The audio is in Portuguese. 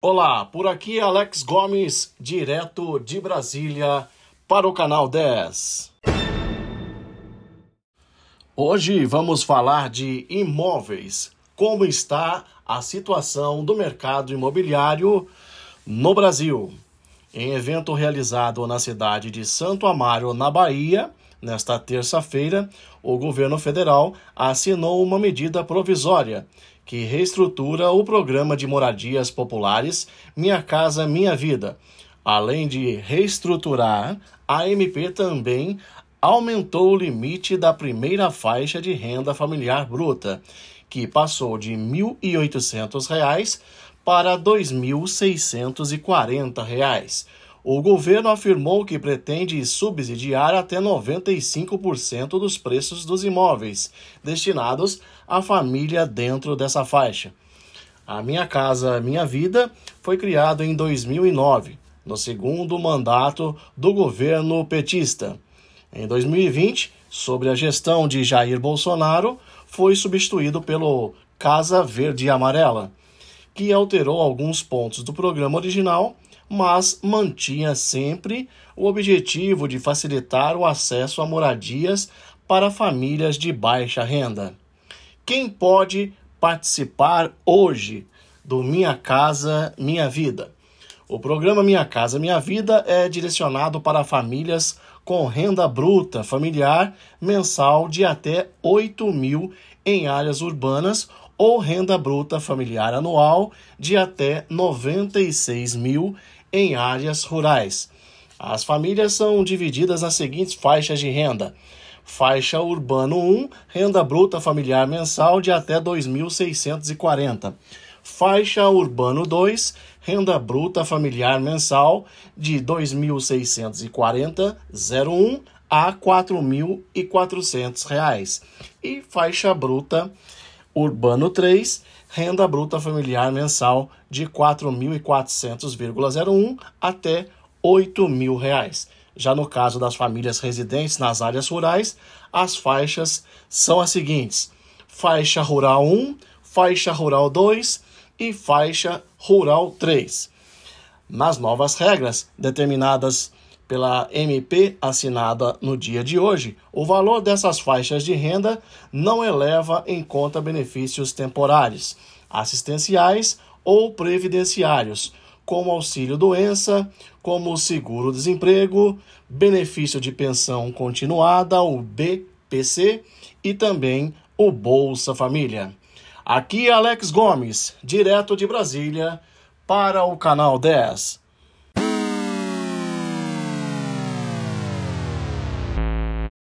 Olá, por aqui Alex Gomes, direto de Brasília para o canal 10. Hoje vamos falar de imóveis. Como está a situação do mercado imobiliário no Brasil? Em evento realizado na cidade de Santo Amaro, na Bahia, nesta terça-feira, o governo federal assinou uma medida provisória que reestrutura o programa de moradias populares Minha Casa Minha Vida. Além de reestruturar, a MP também aumentou o limite da primeira faixa de renda familiar bruta, que passou de R$ 1.800 para R$ 2.640 o governo afirmou que pretende subsidiar até 95% dos preços dos imóveis destinados à família dentro dessa faixa. A Minha Casa Minha Vida foi criado em 2009, no segundo mandato do governo petista. Em 2020, sob a gestão de Jair Bolsonaro, foi substituído pelo Casa Verde e Amarela, que alterou alguns pontos do programa original mas mantinha sempre o objetivo de facilitar o acesso a moradias para famílias de baixa renda. Quem pode participar hoje do Minha Casa Minha Vida? O programa Minha Casa Minha Vida é direcionado para famílias com renda bruta familiar mensal de até 8 mil em áreas urbanas ou renda bruta familiar anual de até 96 mil em áreas rurais. As famílias são divididas nas seguintes faixas de renda. Faixa Urbano 1, renda bruta familiar mensal de até 2.640. Faixa Urbano 2, renda bruta familiar mensal de 2.640,01 a R$ 4.400. E faixa bruta Urbano 3, renda bruta familiar mensal de R$ 4.400,01 até R$ 8.000. Já no caso das famílias residentes nas áreas rurais, as faixas são as seguintes: faixa rural 1, faixa rural 2 e faixa rural 3. Nas novas regras determinadas pela MP assinada no dia de hoje, o valor dessas faixas de renda não eleva em conta benefícios temporários, assistenciais ou previdenciários, como auxílio-doença, como seguro-desemprego, benefício de pensão continuada, o BPC, e também o Bolsa Família. Aqui é Alex Gomes, direto de Brasília, para o canal 10.